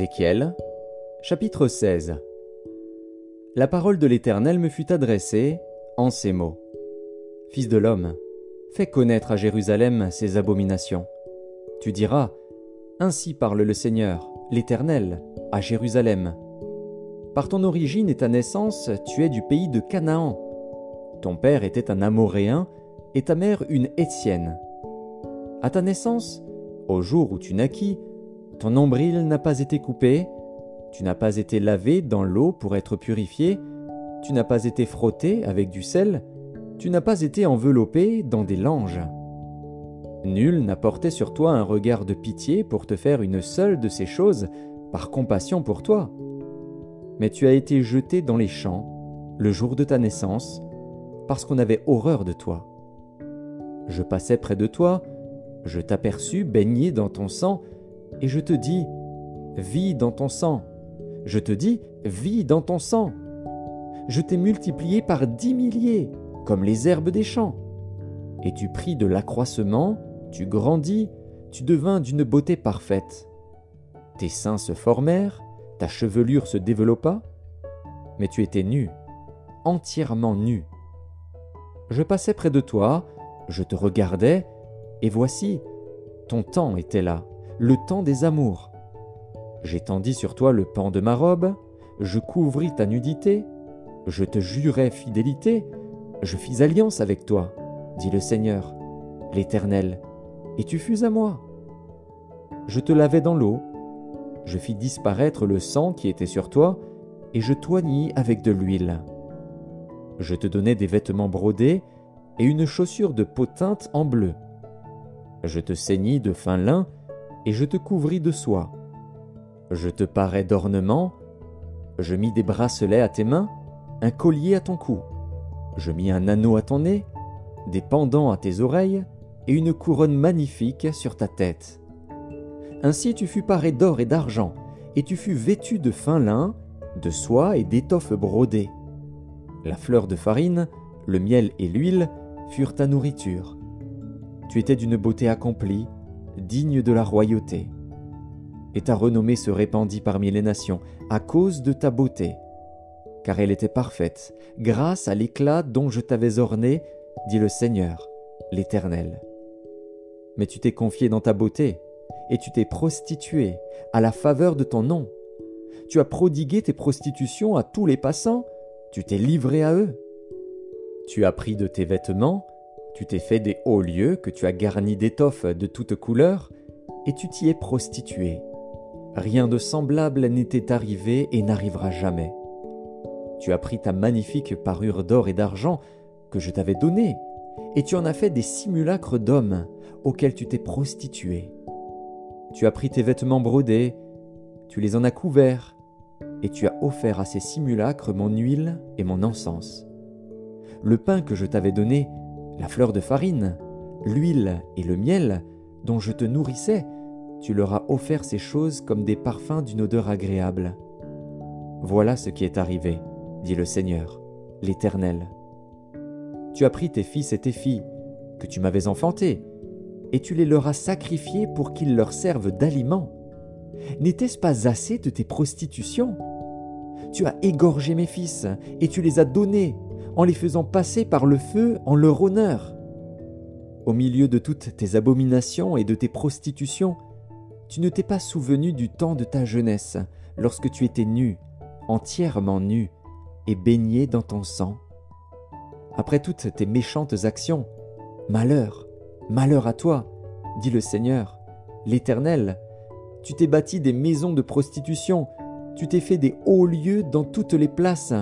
Ézéchiel, chapitre 16 La parole de l'Éternel me fut adressée en ces mots. Fils de l'homme, fais connaître à Jérusalem ses abominations. Tu diras, Ainsi parle le Seigneur, l'Éternel, à Jérusalem. Par ton origine et ta naissance, tu es du pays de Canaan. Ton père était un Amoréen et ta mère une Étienne. À ta naissance, au jour où tu naquis, ton nombril n'a pas été coupé, tu n'as pas été lavé dans l'eau pour être purifié, tu n'as pas été frotté avec du sel, tu n'as pas été enveloppé dans des langes. Nul n'a porté sur toi un regard de pitié pour te faire une seule de ces choses par compassion pour toi. Mais tu as été jeté dans les champs, le jour de ta naissance, parce qu'on avait horreur de toi. Je passais près de toi, je t'aperçus baigné dans ton sang, et je te dis, vis dans ton sang. Je te dis, vis dans ton sang. Je t'ai multiplié par dix milliers, comme les herbes des champs. Et tu pris de l'accroissement, tu grandis, tu devins d'une beauté parfaite. Tes seins se formèrent, ta chevelure se développa, mais tu étais nu, entièrement nu. Je passais près de toi, je te regardais, et voici, ton temps était là le temps des amours. J'étendis sur toi le pan de ma robe, je couvris ta nudité, je te jurai fidélité, je fis alliance avec toi, dit le Seigneur, l'Éternel, et tu fus à moi. Je te lavai dans l'eau, je fis disparaître le sang qui était sur toi, et je toignis avec de l'huile. Je te donnai des vêtements brodés et une chaussure de peau teinte en bleu. Je te ceignis de fin lin et je te couvris de soie. Je te parais d'ornements, je mis des bracelets à tes mains, un collier à ton cou. Je mis un anneau à ton nez, des pendants à tes oreilles, et une couronne magnifique sur ta tête. Ainsi tu fus paré d'or et d'argent, et tu fus vêtu de fin lin, de soie et d'étoffes brodées. La fleur de farine, le miel et l'huile furent ta nourriture. Tu étais d'une beauté accomplie, digne de la royauté. Et ta renommée se répandit parmi les nations à cause de ta beauté, car elle était parfaite, grâce à l'éclat dont je t'avais orné, dit le Seigneur, l'Éternel. Mais tu t'es confié dans ta beauté, et tu t'es prostitué à la faveur de ton nom. Tu as prodigué tes prostitutions à tous les passants, tu t'es livré à eux. Tu as pris de tes vêtements, tu t'es fait des hauts lieux que tu as garnis d'étoffes de toutes couleurs, et tu t'y es prostitué. Rien de semblable n'était arrivé et n'arrivera jamais. Tu as pris ta magnifique parure d'or et d'argent que je t'avais donnée, et tu en as fait des simulacres d'hommes auxquels tu t'es prostitué. Tu as pris tes vêtements brodés, tu les en as couverts, et tu as offert à ces simulacres mon huile et mon encens. Le pain que je t'avais donné la fleur de farine, l'huile et le miel dont je te nourrissais, tu leur as offert ces choses comme des parfums d'une odeur agréable. Voilà ce qui est arrivé, dit le Seigneur, l'Éternel. Tu as pris tes fils et tes filles, que tu m'avais enfantés, et tu les leur as sacrifiés pour qu'ils leur servent d'aliment. N'était-ce pas assez de tes prostitutions? Tu as égorgé mes fils, et tu les as donnés en les faisant passer par le feu en leur honneur. Au milieu de toutes tes abominations et de tes prostitutions, tu ne t'es pas souvenu du temps de ta jeunesse, lorsque tu étais nu, entièrement nu, et baigné dans ton sang. Après toutes tes méchantes actions, malheur, malheur à toi, dit le Seigneur, l'Éternel, tu t'es bâti des maisons de prostitution, tu t'es fait des hauts lieux dans toutes les places,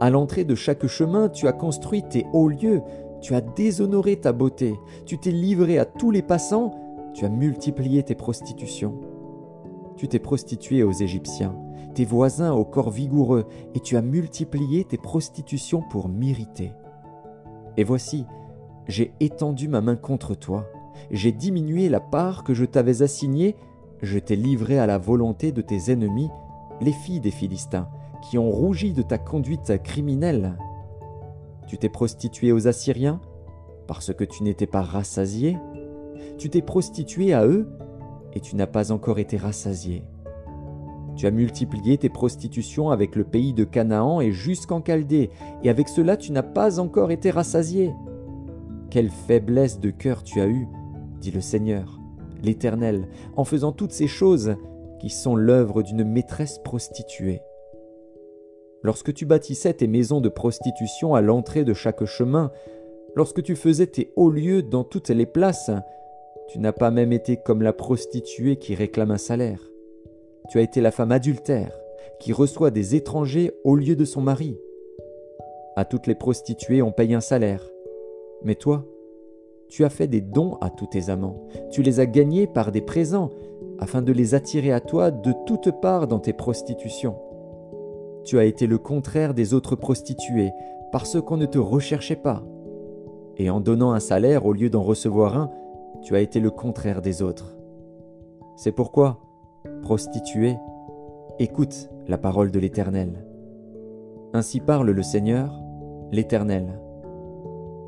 à l'entrée de chaque chemin, tu as construit tes hauts lieux, tu as déshonoré ta beauté, tu t'es livré à tous les passants, tu as multiplié tes prostitutions. Tu t'es prostitué aux Égyptiens, tes voisins au corps vigoureux, et tu as multiplié tes prostitutions pour m'irriter. Et voici, j'ai étendu ma main contre toi, j'ai diminué la part que je t'avais assignée, je t'ai livré à la volonté de tes ennemis, les filles des Philistins, qui ont rougi de ta conduite criminelle. Tu t'es prostitué aux Assyriens parce que tu n'étais pas rassasié. Tu t'es prostitué à eux et tu n'as pas encore été rassasié. Tu as multiplié tes prostitutions avec le pays de Canaan et jusqu'en Chaldée, et avec cela tu n'as pas encore été rassasié. Quelle faiblesse de cœur tu as eue, dit le Seigneur, l'Éternel, en faisant toutes ces choses qui sont l'œuvre d'une maîtresse prostituée. Lorsque tu bâtissais tes maisons de prostitution à l'entrée de chaque chemin, lorsque tu faisais tes hauts lieux dans toutes les places, tu n'as pas même été comme la prostituée qui réclame un salaire. Tu as été la femme adultère qui reçoit des étrangers au lieu de son mari. À toutes les prostituées on paye un salaire. Mais toi, tu as fait des dons à tous tes amants. Tu les as gagnés par des présents afin de les attirer à toi de toutes parts dans tes prostitutions. Tu as été le contraire des autres prostituées parce qu'on ne te recherchait pas. Et en donnant un salaire au lieu d'en recevoir un, tu as été le contraire des autres. C'est pourquoi, prostituée, écoute la parole de l'Éternel. Ainsi parle le Seigneur, l'Éternel.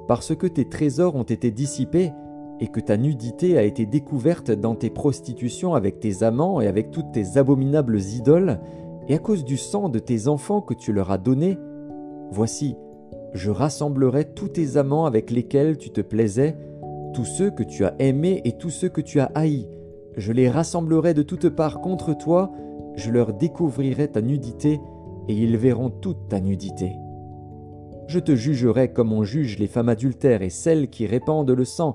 Parce que tes trésors ont été dissipés et que ta nudité a été découverte dans tes prostitutions avec tes amants et avec toutes tes abominables idoles, et à cause du sang de tes enfants que tu leur as donné, voici, je rassemblerai tous tes amants avec lesquels tu te plaisais, tous ceux que tu as aimés et tous ceux que tu as haïs. Je les rassemblerai de toutes parts contre toi, je leur découvrirai ta nudité, et ils verront toute ta nudité. Je te jugerai comme on juge les femmes adultères et celles qui répandent le sang,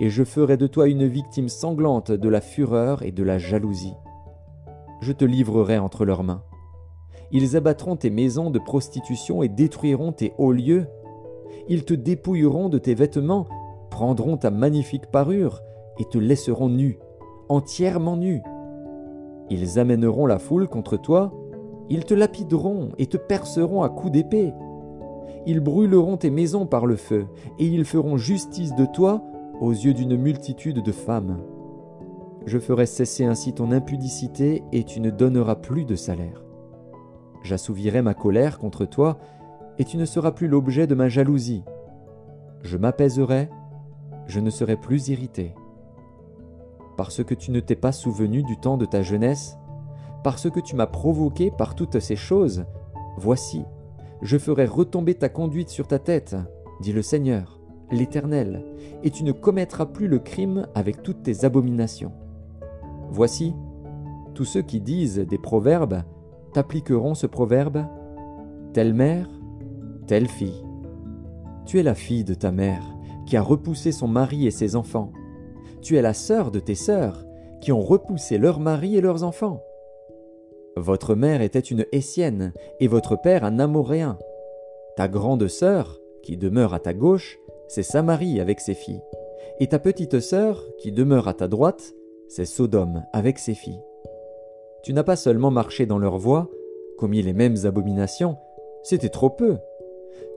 et je ferai de toi une victime sanglante de la fureur et de la jalousie je te livrerai entre leurs mains. Ils abattront tes maisons de prostitution et détruiront tes hauts lieux. Ils te dépouilleront de tes vêtements, prendront ta magnifique parure et te laisseront nu, entièrement nu. Ils amèneront la foule contre toi, ils te lapideront et te perceront à coups d'épée. Ils brûleront tes maisons par le feu, et ils feront justice de toi aux yeux d'une multitude de femmes. Je ferai cesser ainsi ton impudicité et tu ne donneras plus de salaire. J'assouvirai ma colère contre toi et tu ne seras plus l'objet de ma jalousie. Je m'apaiserai, je ne serai plus irrité. Parce que tu ne t'es pas souvenu du temps de ta jeunesse, parce que tu m'as provoqué par toutes ces choses, voici, je ferai retomber ta conduite sur ta tête, dit le Seigneur, l'Éternel, et tu ne commettras plus le crime avec toutes tes abominations. Voici, tous ceux qui disent des proverbes t'appliqueront ce proverbe Telle mère, telle fille. Tu es la fille de ta mère, qui a repoussé son mari et ses enfants. Tu es la sœur de tes sœurs, qui ont repoussé leurs maris et leurs enfants. Votre mère était une Essienne, et votre père un Amoréen. Ta grande sœur, qui demeure à ta gauche, c'est Samarie avec ses filles. Et ta petite sœur, qui demeure à ta droite, c'est Sodome avec ses filles. Tu n'as pas seulement marché dans leur voie, commis les mêmes abominations, c'était trop peu.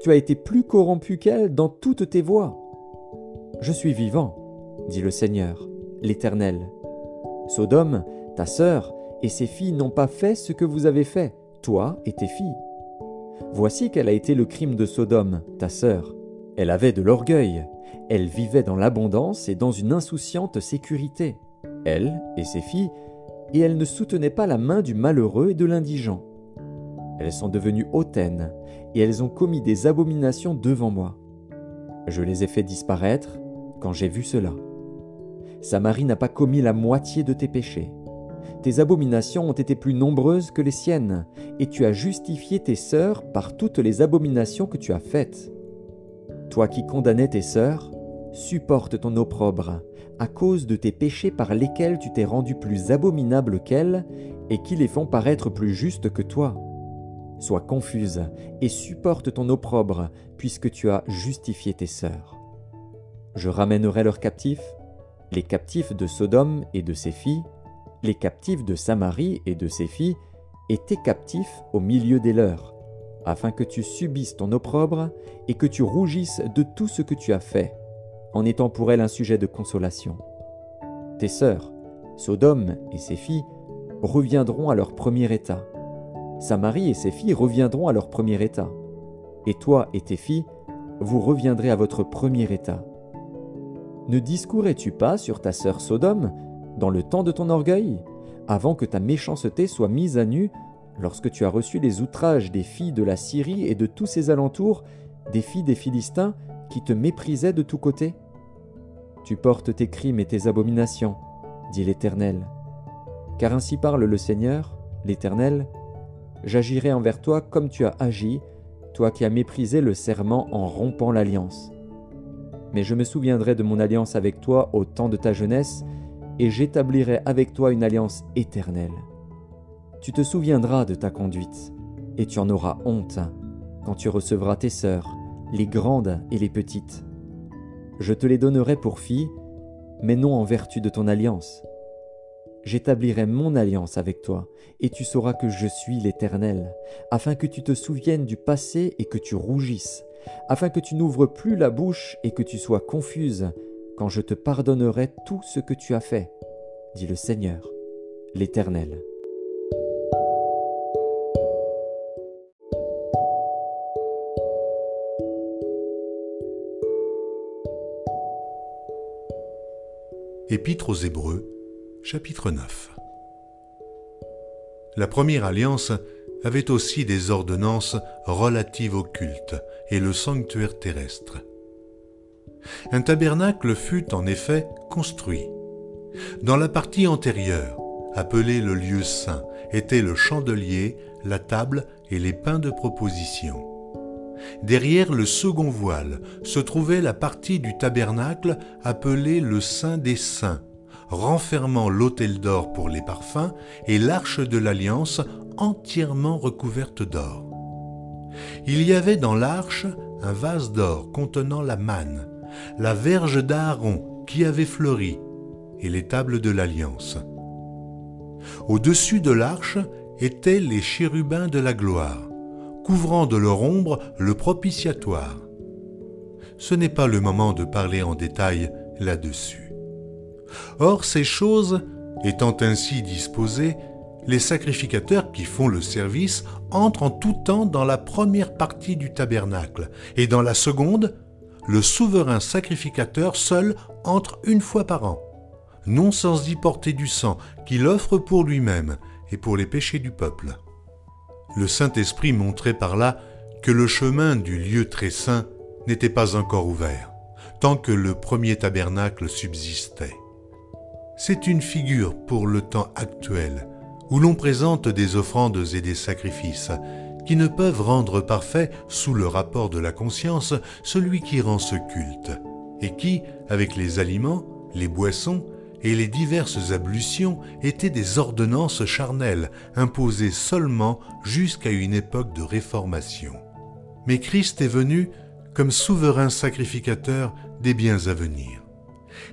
Tu as été plus corrompu qu'elles dans toutes tes voies. Je suis vivant, dit le Seigneur, l'Éternel. Sodome, ta sœur, et ses filles n'ont pas fait ce que vous avez fait, toi et tes filles. Voici quel a été le crime de Sodome, ta sœur. Elle avait de l'orgueil, elle vivait dans l'abondance et dans une insouciante sécurité elle et ses filles, et elle ne soutenait pas la main du malheureux et de l'indigent. Elles sont devenues hautaines, et elles ont commis des abominations devant moi. Je les ai fait disparaître quand j'ai vu cela. Samarie n'a pas commis la moitié de tes péchés. Tes abominations ont été plus nombreuses que les siennes, et tu as justifié tes sœurs par toutes les abominations que tu as faites. Toi qui condamnais tes sœurs, supporte ton opprobre, à cause de tes péchés par lesquels tu t'es rendu plus abominable qu'elles, et qui les font paraître plus justes que toi. Sois confuse et supporte ton opprobre, puisque tu as justifié tes sœurs. Je ramènerai leurs captifs, les captifs de Sodome et de ses filles, les captifs de Samarie et de ses filles, et tes captifs au milieu des leurs, afin que tu subisses ton opprobre et que tu rougisses de tout ce que tu as fait en étant pour elle un sujet de consolation. Tes sœurs, Sodome et ses filles, reviendront à leur premier état. Samarie et ses filles reviendront à leur premier état. Et toi et tes filles, vous reviendrez à votre premier état. Ne discourais-tu pas sur ta sœur Sodome dans le temps de ton orgueil, avant que ta méchanceté soit mise à nu, lorsque tu as reçu les outrages des filles de la Syrie et de tous ses alentours, des filles des Philistins qui te méprisaient de tous côtés? Tu portes tes crimes et tes abominations, dit l'Éternel. Car ainsi parle le Seigneur, l'Éternel, j'agirai envers toi comme tu as agi, toi qui as méprisé le serment en rompant l'alliance. Mais je me souviendrai de mon alliance avec toi au temps de ta jeunesse, et j'établirai avec toi une alliance éternelle. Tu te souviendras de ta conduite, et tu en auras honte quand tu recevras tes sœurs, les grandes et les petites. Je te les donnerai pour filles, mais non en vertu de ton alliance. J'établirai mon alliance avec toi, et tu sauras que je suis l'Éternel, afin que tu te souviennes du passé et que tu rougisses, afin que tu n'ouvres plus la bouche et que tu sois confuse, quand je te pardonnerai tout ce que tu as fait, dit le Seigneur, l'Éternel. Épître aux Hébreux, chapitre 9 La première alliance avait aussi des ordonnances relatives au culte et le sanctuaire terrestre. Un tabernacle fut en effet construit. Dans la partie antérieure, appelée le lieu saint, étaient le chandelier, la table et les pains de proposition. Derrière le second voile se trouvait la partie du tabernacle appelée le Saint des Saints, renfermant l'autel d'or pour les parfums et l'arche de l'alliance entièrement recouverte d'or. Il y avait dans l'arche un vase d'or contenant la manne, la verge d'Aaron qui avait fleuri, et les tables de l'Alliance. Au-dessus de l'arche étaient les chérubins de la gloire, couvrant de leur ombre le propitiatoire. Ce n'est pas le moment de parler en détail là-dessus. Or ces choses, étant ainsi disposées, les sacrificateurs qui font le service entrent en tout temps dans la première partie du tabernacle, et dans la seconde, le souverain sacrificateur seul entre une fois par an, non sans y porter du sang qu'il offre pour lui-même et pour les péchés du peuple. Le Saint-Esprit montrait par là que le chemin du lieu très saint n'était pas encore ouvert, tant que le premier tabernacle subsistait. C'est une figure pour le temps actuel, où l'on présente des offrandes et des sacrifices, qui ne peuvent rendre parfait, sous le rapport de la conscience, celui qui rend ce culte, et qui, avec les aliments, les boissons et les diverses ablutions, étaient des ordonnances charnelles, imposées seulement jusqu'à une époque de réformation. Mais Christ est venu comme souverain sacrificateur des biens à venir.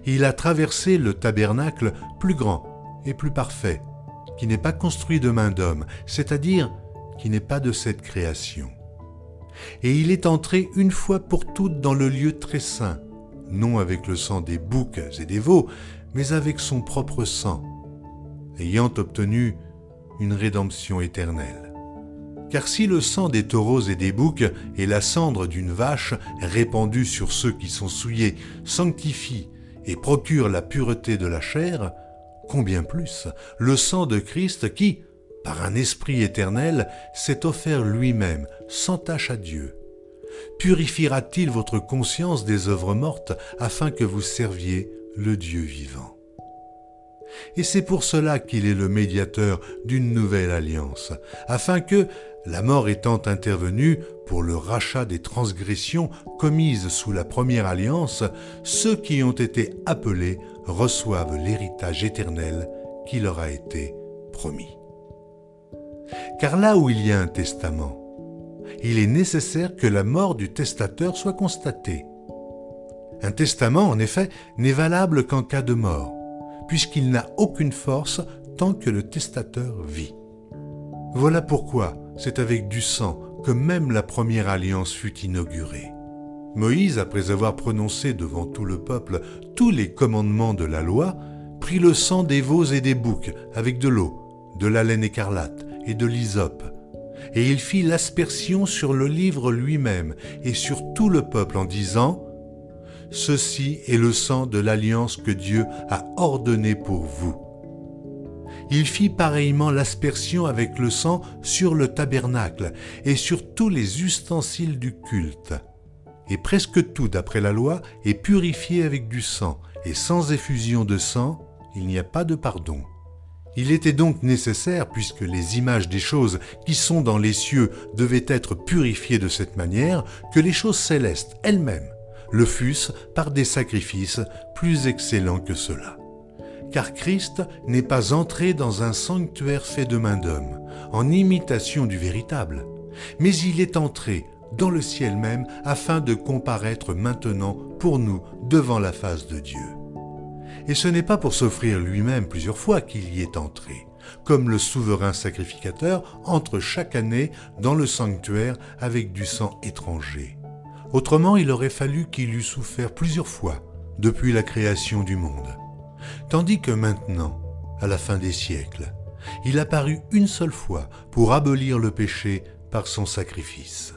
Il a traversé le tabernacle plus grand et plus parfait, qui n'est pas construit de main d'homme, c'est-à-dire qui n'est pas de cette création. Et il est entré une fois pour toutes dans le lieu très saint, non avec le sang des boucs et des veaux, mais avec son propre sang, ayant obtenu une rédemption éternelle. Car si le sang des taureaux et des boucs et la cendre d'une vache répandue sur ceux qui sont souillés sanctifie et procure la pureté de la chair, combien plus le sang de Christ qui, par un esprit éternel, s'est offert lui-même, sans tâche à Dieu. Purifiera-t-il votre conscience des œuvres mortes afin que vous serviez le Dieu vivant Et c'est pour cela qu'il est le médiateur d'une nouvelle alliance, afin que, la mort étant intervenue pour le rachat des transgressions commises sous la première alliance, ceux qui ont été appelés reçoivent l'héritage éternel qui leur a été promis. Car là où il y a un testament, il est nécessaire que la mort du testateur soit constatée. Un testament, en effet, n'est valable qu'en cas de mort, puisqu'il n'a aucune force tant que le testateur vit. Voilà pourquoi c'est avec du sang que même la première alliance fut inaugurée. Moïse, après avoir prononcé devant tout le peuple tous les commandements de la loi, prit le sang des veaux et des boucs avec de l'eau, de la laine écarlate, et de l'hysope. Et il fit l'aspersion sur le livre lui-même et sur tout le peuple en disant, Ceci est le sang de l'alliance que Dieu a ordonné pour vous. il fit pareillement l'aspersion avec le sang sur le tabernacle et sur tous les ustensiles du culte. Et presque tout, d'après la loi, est purifié avec du sang, et sans effusion de sang, il n'y a pas de pardon. Il était donc nécessaire, puisque les images des choses qui sont dans les cieux devaient être purifiées de cette manière, que les choses célestes elles-mêmes le fussent par des sacrifices plus excellents que cela car Christ n'est pas entré dans un sanctuaire fait de main d'homme, en imitation du véritable, mais il est entré dans le ciel même afin de comparaître maintenant pour nous devant la face de Dieu. Et ce n'est pas pour s'offrir lui-même plusieurs fois qu'il y est entré, comme le souverain sacrificateur entre chaque année dans le sanctuaire avec du sang étranger. Autrement, il aurait fallu qu'il eût souffert plusieurs fois depuis la création du monde tandis que maintenant, à la fin des siècles, il apparut une seule fois pour abolir le péché par son sacrifice.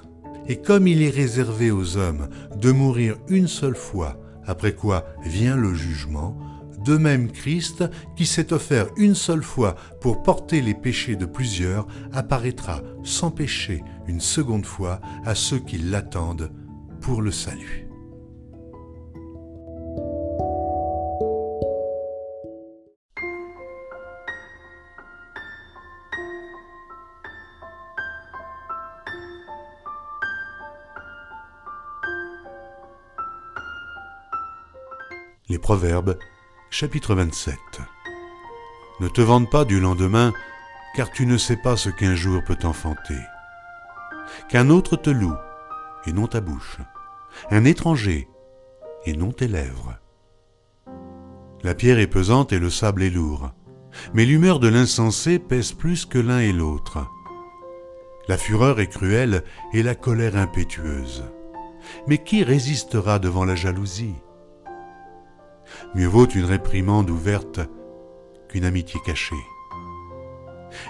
Et comme il est réservé aux hommes de mourir une seule fois, après quoi vient le jugement, de même Christ, qui s'est offert une seule fois pour porter les péchés de plusieurs, apparaîtra sans péché une seconde fois à ceux qui l'attendent pour le salut. Les Proverbes, chapitre 27. Ne te vante pas du lendemain, car tu ne sais pas ce qu'un jour peut enfanter. Qu'un autre te loue, et non ta bouche, un étranger, et non tes lèvres. La pierre est pesante et le sable est lourd, mais l'humeur de l'insensé pèse plus que l'un et l'autre. La fureur est cruelle et la colère impétueuse. Mais qui résistera devant la jalousie? Mieux vaut une réprimande ouverte qu'une amitié cachée.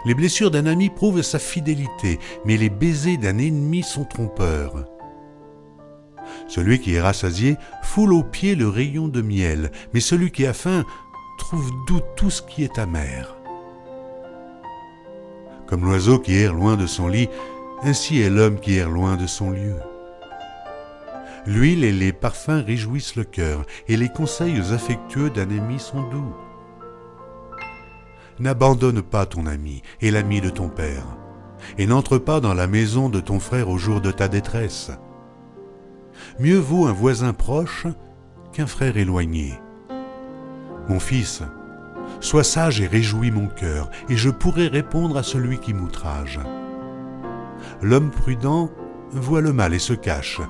Les blessures d'un ami prouvent sa fidélité, mais les baisers d'un ennemi sont trompeurs. Celui qui est rassasié foule aux pieds le rayon de miel, mais celui qui a faim trouve doux tout ce qui est amer. Comme l'oiseau qui erre loin de son lit, ainsi est l'homme qui erre loin de son lieu. L'huile et les parfums réjouissent le cœur, et les conseils affectueux d'un ami sont doux. N'abandonne pas ton ami et l'ami de ton père, et n'entre pas dans la maison de ton frère au jour de ta détresse. Mieux vaut un voisin proche qu'un frère éloigné. Mon fils, sois sage et réjouis mon cœur, et je pourrai répondre à celui qui m'outrage. L'homme prudent voit le mal et se cache,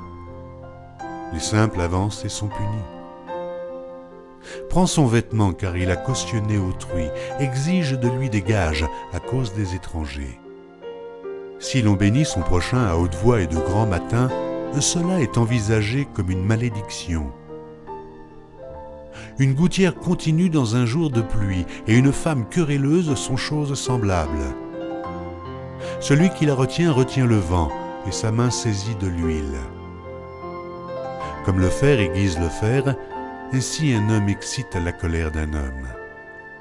les simples avancent et sont punis. Prends son vêtement car il a cautionné autrui, exige de lui des gages à cause des étrangers. Si l'on bénit son prochain à haute voix et de grand matin, cela est envisagé comme une malédiction. Une gouttière continue dans un jour de pluie et une femme querelleuse sont choses semblables. Celui qui la retient retient le vent et sa main saisit de l'huile. Comme le fer aiguise le fer, ainsi un homme excite la colère d'un homme.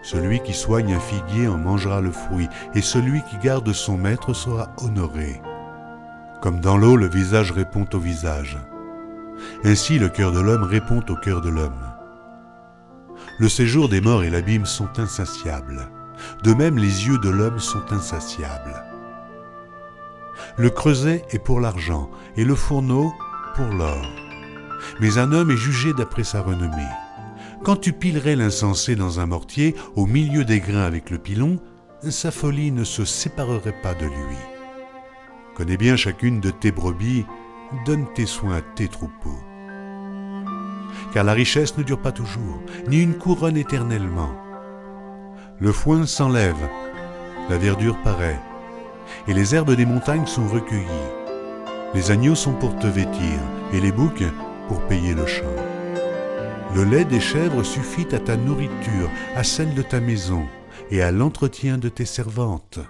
Celui qui soigne un figuier en mangera le fruit, et celui qui garde son maître sera honoré. Comme dans l'eau, le visage répond au visage. Ainsi le cœur de l'homme répond au cœur de l'homme? Le séjour des morts et l'abîme sont insatiables. De même, les yeux de l'homme sont insatiables. Le creuset est pour l'argent, et le fourneau pour l'or mais un homme est jugé d'après sa renommée. Quand tu pilerais l'insensé dans un mortier, au milieu des grains avec le pilon, sa folie ne se séparerait pas de lui. Connais bien chacune de tes brebis, donne tes soins à tes troupeaux. Car la richesse ne dure pas toujours, ni une couronne éternellement. Le foin s'enlève, la verdure paraît, et les herbes des montagnes sont recueillies. Les agneaux sont pour te vêtir, et les boucs pour payer le champ. Le lait des chèvres suffit à ta nourriture, à celle de ta maison et à l'entretien de tes servantes.